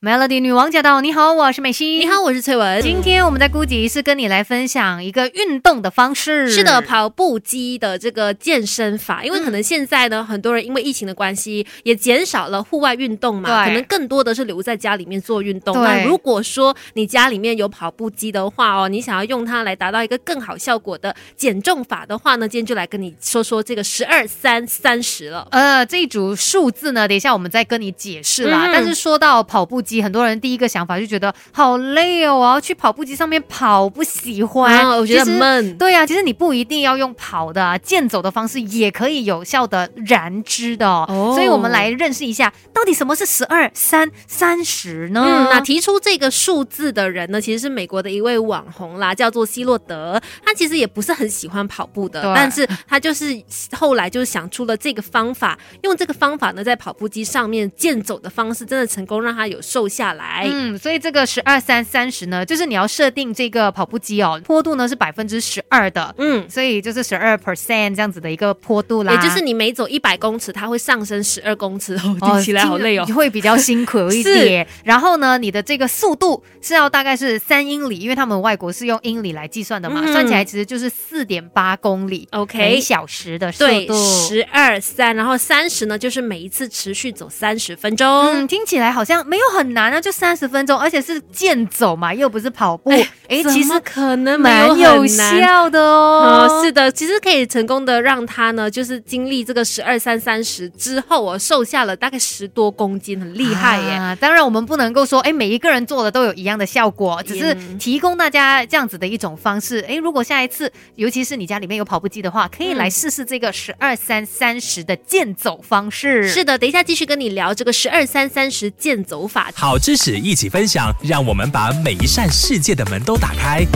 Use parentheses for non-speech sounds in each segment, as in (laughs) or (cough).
Melody 女王驾到！你好，我是美心。你好，我是翠文。今天我们在估计是跟你来分享一个运动的方式。是的，跑步机的这个健身法。因为可能现在呢，很多人因为疫情的关系，也减少了户外运动嘛，可能更多的是留在家里面做运动。那如果说你家里面有跑步机的话哦，你想要用它来达到一个更好效果的减重法的话呢，今天就来跟你说说这个十二三三十了。呃，这一组数字呢，等一下我们再跟你解释啦。但是说到跑步。很多人第一个想法就觉得好累哦，我要去跑步机上面跑，不喜欢，我觉得闷。对啊，其实你不一定要用跑的，啊健走的方式也可以有效的燃脂的哦。所以我们来认识一下，到底什么是十二三三十呢？嗯，那提出这个数字的人呢，其实是美国的一位网红啦，叫做希洛德。他其实也不是很喜欢跑步的，但是他就是后来就是想出了这个方法，用这个方法呢，在跑步机上面健走的方式，真的成功让他有瘦。瘦下来，嗯，所以这个十二三三十呢，就是你要设定这个跑步机哦，坡度呢是百分之十二的，嗯，所以就是十二 percent 这样子的一个坡度啦，也就是你每走一百公尺，它会上升十二公尺，(laughs) 哦听起来好累哦，会比较辛苦一点。(laughs) 然后呢，你的这个速度是要大概是三英里，因为他们外国是用英里来计算的嘛，算起来其实就是四点八公里，OK，每小时的速度。十二三，然后三十呢，就是每一次持续走三十分钟，嗯，听起来好像没有很。难呢，就三十分钟，而且是健走嘛，又不是跑步。哎，其实可能蛮有效的哦。是的，其实可以成功的让他呢，就是经历这个十二三三十之后，我瘦下了大概十多公斤，很厉害耶。当然，我们不能够说，哎，每一个人做的都有一样的效果，只是提供大家这样子的一种方式。哎，如果下一次，尤其是你家里面有跑步机的话，可以来试试这个十二三三十的健走方式。是的，等一下继续跟你聊这个十二三三十健走法。好知识一起分享，让我们把每一扇世界的门都打开。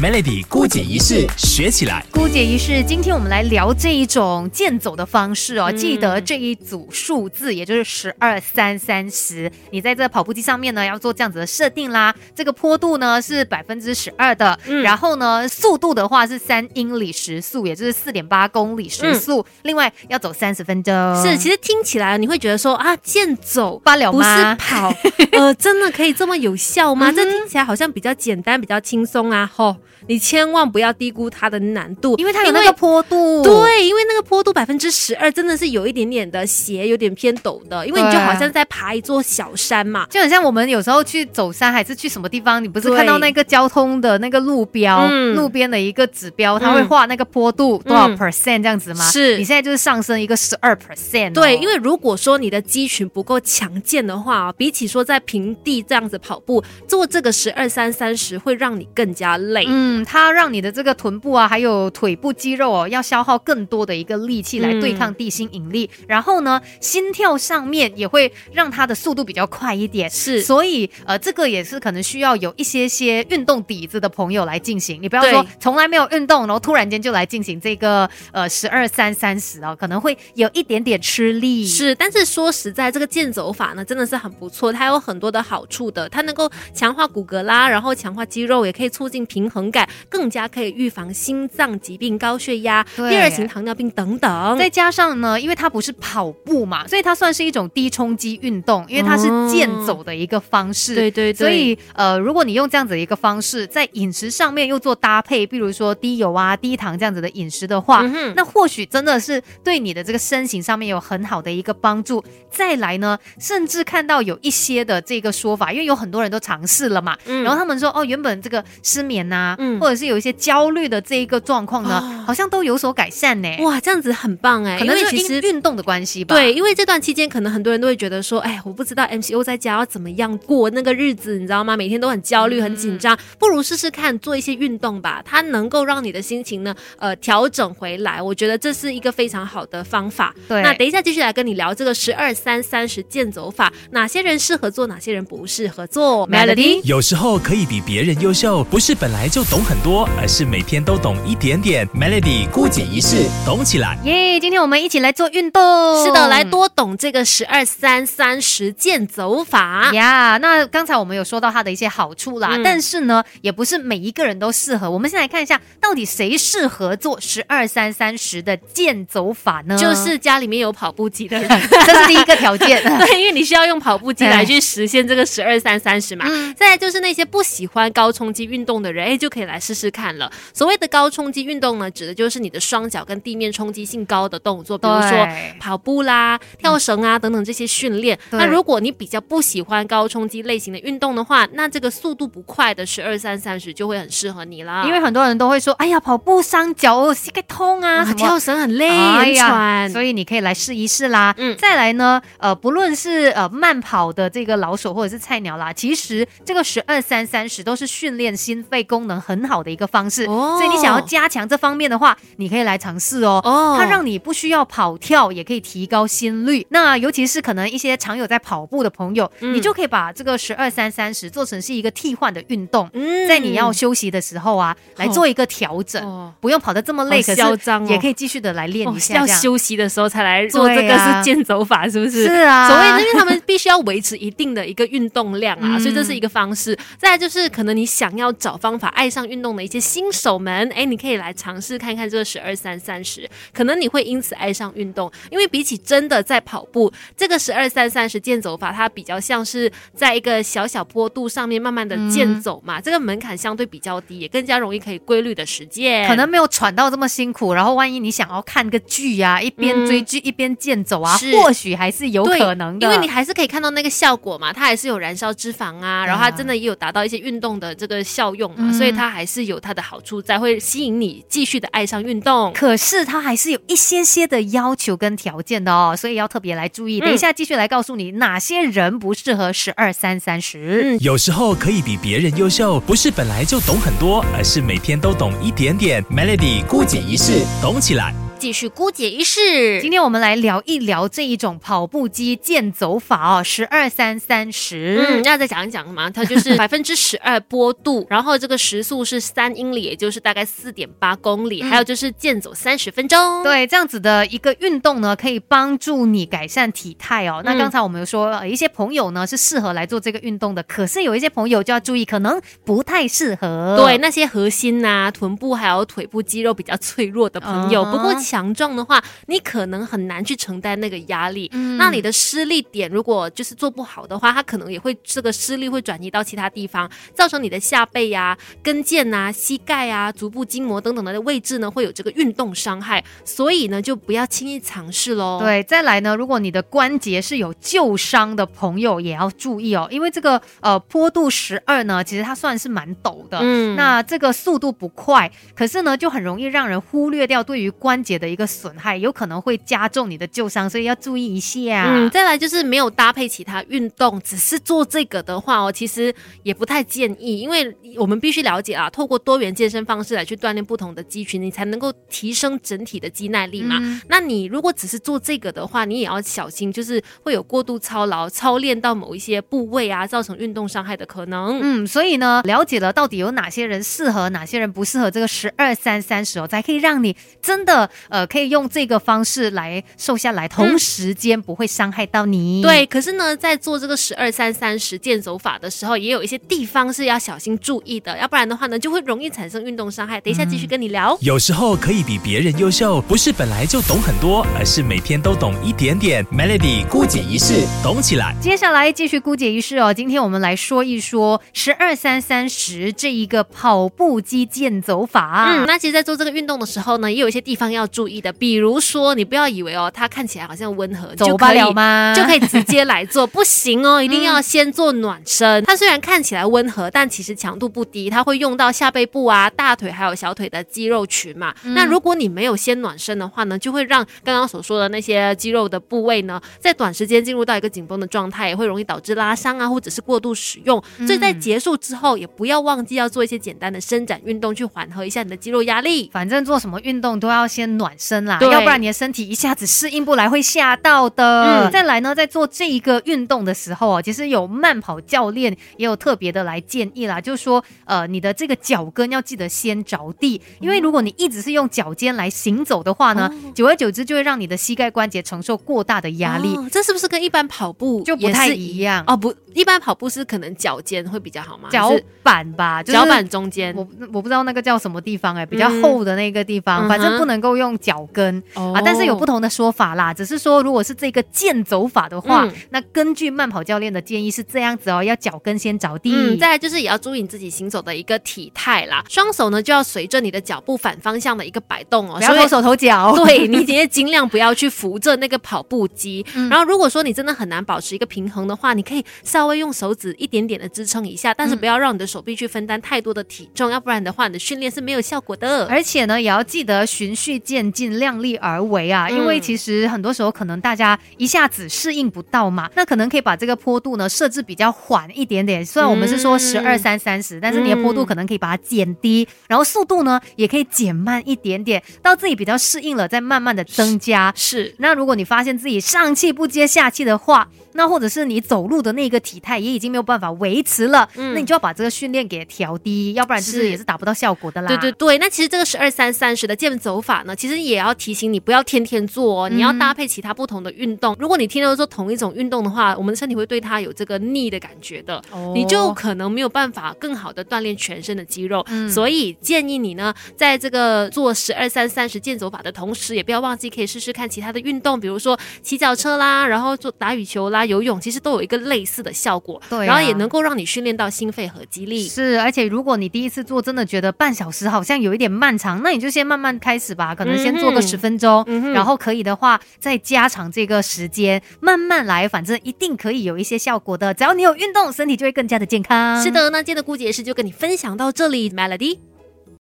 Melody 姑姐仪式学起来。姑姐仪式，今天我们来聊这一种健走的方式哦。记得这一组数字，也就是十二三三十。你在这跑步机上面呢，要做这样子的设定啦。这个坡度呢是百分之十二的，然后呢速度的话是三英里时速，也就是四点八公里时速。另外要走三十分钟。是，其实听起来你会觉得说啊，健走罢了不是跑，(laughs) 呃，真的可以这么有效吗？这听起来好像比较简单，比较轻松啊，吼。你千万不要低估它的难度，因为它有那个坡度。对，因为那个坡度百分之十二，真的是有一点点的斜，有点偏陡的。因为你就好像在爬一座小山嘛，就很像我们有时候去走山，还是去什么地方，你不是看到那个交通的那个路标，路边的一个指标，它会画那个坡度多少 percent 这样子吗？是你现在就是上升一个十二 percent。对，因为如果说你的肌群不够强健的话，比起说在平地这样子跑步，做这个十二三三十会让你更加累。嗯，它让你的这个臀部啊，还有腿部肌肉哦，要消耗更多的一个力气来对抗地心引力。然后呢，心跳上面也会让它的速度比较快一点。是，所以呃，这个也是可能需要有一些些运动底子的朋友来进行。你不要说从来没有运动，然后突然间就来进行这个呃十二三三十哦，可能会有一点点吃力。是，但是说实在，这个健走法呢，真的是很不错，它有很多的好处的。它能够强化骨骼啦，然后强化肌肉，也可以促进平衡感。更加可以预防心脏疾病、高血压、第二型糖尿病等等。再加上呢，因为它不是跑步嘛，所以它算是一种低冲击运动，因为它是健走的一个方式。对对对。所以呃，如果你用这样子的一个方式，在饮食上面又做搭配，比如说低油啊、低糖这样子的饮食的话，那或许真的是对你的这个身形上面有很好的一个帮助。再来呢，甚至看到有一些的这个说法，因为有很多人都尝试了嘛，然后他们说哦，原本这个失眠呐，或者是有有一些焦虑的这一个状况呢，好像都有所改善呢。哇，这样子很棒哎！可能是其实运动的关系吧。对，因为这段期间可能很多人都会觉得说，哎，我不知道 MCO 在家要怎么样过那个日子，你知道吗？每天都很焦虑、很紧张，不如试试看做一些运动吧。它能够让你的心情呢，呃，调整回来。我觉得这是一个非常好的方法。对，那等一下继续来跟你聊这个十二三三十健走法，哪些人适合做，哪些人不适合做？Melody，有时候可以比别人优秀，不是本来就。就懂很多，而是每天都懂一点点。Melody 孤姐一式，懂起来耶！今天我们一起来做运动，是的，来多懂这个十二三三十健走法呀。那刚才我们有说到它的一些好处啦，但是呢，也不是每一个人都适合。我们先来看一下，到底谁适合做十二三三十的健走法呢？就是家里面有跑步机的人，(laughs) 这是第一个条件。(laughs) 对，因为你需要用跑步机来去实现这个十二三三十嘛。再来就是那些不喜欢高冲击运动的人，哎，就可以来试试看了。所谓的高冲击运动呢，指的就是你的双脚跟地面冲击性高的动作，比如说跑步啦、跳绳啊等等这些训练。那如果你比较不喜欢高冲击类型的运动的话，那这个速度不快的十二三三十就会很适合你啦。因为很多人都会说，哎呀，跑步伤脚，膝盖痛啊，跳绳很累很喘，所以你可以来试一试啦。嗯，再来呢，呃，不论是呃慢跑的这个老手或者是菜鸟啦，其实这个十二三三十都是训练心肺功能很好的一个方式。哦，所以你想要加强这方面的话，你可以来尝试哦。哦，它让你不需要跑跳，也可以提高心率。那尤其是可能一些常有在跑步的朋友，你就可以把这个十二三三十做成是一个替换的运动，在你要休息的时候啊，来做一个调整，不用跑得这么累，可是也可以继续的来练一下。要休息的时候才来做这个是健走法，是不是？是啊，所以，因为他们必须要维持一定的一个运动量啊，所以这是一个方式。再来就是可能你想要找方法爱上运动的一些新手们，哎，你可以来尝试看看这个十二三三十，可能你会因此爱上运动，因为比起真的在跑步，这个十二三三十健走法它比较像是在一个小小坡度上面慢慢的健走嘛，这个门槛相对比较低，也更加容易可以规律的实践，可能没有喘到这么辛苦。然后万一你想要看个剧呀，一边追剧一边健走啊，或许还是有可能的，因为你还是可以看到那个效果嘛，它还是有燃烧脂肪啊，然后它真的也有达到一些运动的这个效用嘛，所以它还是有它的好处在，会吸引你继续的爱上运动。可是它还是有一些些的要求跟条件的哦，所以要特别来注意。等一下继续来告诉你哪些人不适合十二三三十。有时候可以比别人优秀，不是本来就懂很多，而是每天都懂一点点。Melody 孤姐一世，懂起来。继续姑姐一式。今天我们来聊一聊这一种跑步机健走法哦，十二三三十。嗯，要再讲一讲嘛，它就是 (laughs) 百分之十二坡度，然后这个时速是三英里，也就是大概四点八公里，还有就是健走三十分钟。对，这样子的一个运动呢，可以帮助你改善体态哦。那刚才我们有说，一些朋友呢是适合来做这个运动的，可是有一些朋友就要注意，可能不太适合。对，那些核心呐、臀部还有腿部肌肉比较脆弱的朋友，不过。强壮的话，你可能很难去承担那个压力。那你的施力点如果就是做不好的话，它可能也会这个施力会转移到其他地方，造成你的下背呀、跟腱呐、膝盖啊、足部筋膜等等的位置呢会有这个运动伤害。所以呢，就不要轻易尝试喽。对，再来呢，如果你的关节是有旧伤的朋友，也要注意哦，因为这个呃坡度十二呢，其实它算是蛮陡的。嗯，那这个速度不快，可是呢，就很容易让人忽略掉对于关节。的一个损害有可能会加重你的旧伤，所以要注意一下。嗯，再来就是没有搭配其他运动，只是做这个的话哦，其实也不太建议，因为我们必须了解啊，透过多元健身方式来去锻炼不同的肌群，你才能够提升整体的肌耐力嘛。那你如果只是做这个的话，你也要小心，就是会有过度操劳、操练到某一些部位啊，造成运动伤害的可能。嗯，所以呢，了解了到底有哪些人适合，哪些人不适合这个十二三三十哦，才可以让你真的。呃，可以用这个方式来瘦下来，同时间不会伤害到你。对，可是呢，在做这个十二三三十健走法的时候，也有一些地方是要小心注意的，要不然的话呢，就会容易产生运动伤害。等一下继续跟你聊。有时候可以比别人优秀，不是本来就懂很多，而是每天都懂一点点。Melody 姑姐一式，懂起来。接下来继续姑姐一式哦，今天我们来说一说十二三三十这一个跑步机健走法。嗯，那其实，在做这个运动的时候呢，也有一些地方要注。意的，比如说，你不要以为哦，它看起来好像温和，走不了吗？(laughs) 就可以直接来做，不行哦，(laughs) 一定要先做暖身。它虽然看起来温和，但其实强度不低，它会用到下背部啊、大腿还有小腿的肌肉群嘛。那如果你没有先暖身的话呢，就会让刚刚所说的那些肌肉的部位呢，在短时间进入到一个紧绷的状态，也会容易导致拉伤啊，或者是过度使用。所以在结束之后，也不要忘记要做一些简单的伸展运动，去缓和一下你的肌肉压力。反正做什么运动都要先。暖身啦，要不然你的身体一下子适应不来，会吓到的。再来呢，在做这一个运动的时候啊，其实有慢跑教练也有特别的来建议啦，就是说，呃，你的这个脚跟要记得先着地，因为如果你一直是用脚尖来行走的话呢，久而久之就会让你的膝盖关节承受过大的压力。这是不是跟一般跑步就不太一样？哦，不，一般跑步是可能脚尖会比较好吗？脚板吧，脚板中间，我我不知道那个叫什么地方哎，比较厚的那个地方，反正不能够用脚跟啊。但是有不同的说法啦，只是说如果是这个健走法的话，那根据慢跑教练的建议是这样子哦，要脚跟先着地。嗯再来就是也要注意你自己行走的一个体态啦，双手呢就要随着你的脚步反方向的一个摆动哦，不要手头脚。(laughs) 对你今天尽量不要去扶着那个跑步机。(laughs) 然后如果说你真的很难保持一个平衡的话，你可以稍微用手指一点点的支撑一下，但是不要让你的手臂去分担太多的体重，要不然的话你的训练是没有效果的。而且呢，也要记得循序渐进，量力而为啊，因为其实很多时候可能大家一下子适应不到嘛，那可能可以把这个坡度呢设置比较缓一点点。虽然我们是说十二三三十，但是你的坡度可能可以把它减低，然后速度呢也可以减慢一点点，到自己比较适应了再慢慢的增加。是，那如果你发现自己上气不接下气的话，那或者是你走路的那个体态也已经没有办法维持了，那你就要把这个训练给调低，要不然就是也是达不到效果的啦。对对对，那其实这个十二三三十的健走法呢，其实也要提醒你不要天天做，哦，你要搭配其他不同的运动。如果你天天都做同一种运动的话，我们的身体会对它有这个腻的感觉的，你就可能没有办法更好的锻炼全身的肌肉。所以建议你呢，在这个做十二三三十健走法的同时，也不要忘记可以试试看其他的运动，比如说骑脚车啦，然后做打羽球啦。游泳其实都有一个类似的效果，对，然后也能够让你训练到心肺和肌力。是，而且如果你第一次做，真的觉得半小时好像有一点漫长，那你就先慢慢开始吧，可能先做个十分钟，然后可以的话再加长这个时间，慢慢来，反正一定可以有一些效果的。只要你有运动，身体就会更加的健康。是的，那今天的顾姐是就跟你分享到这里，Melody。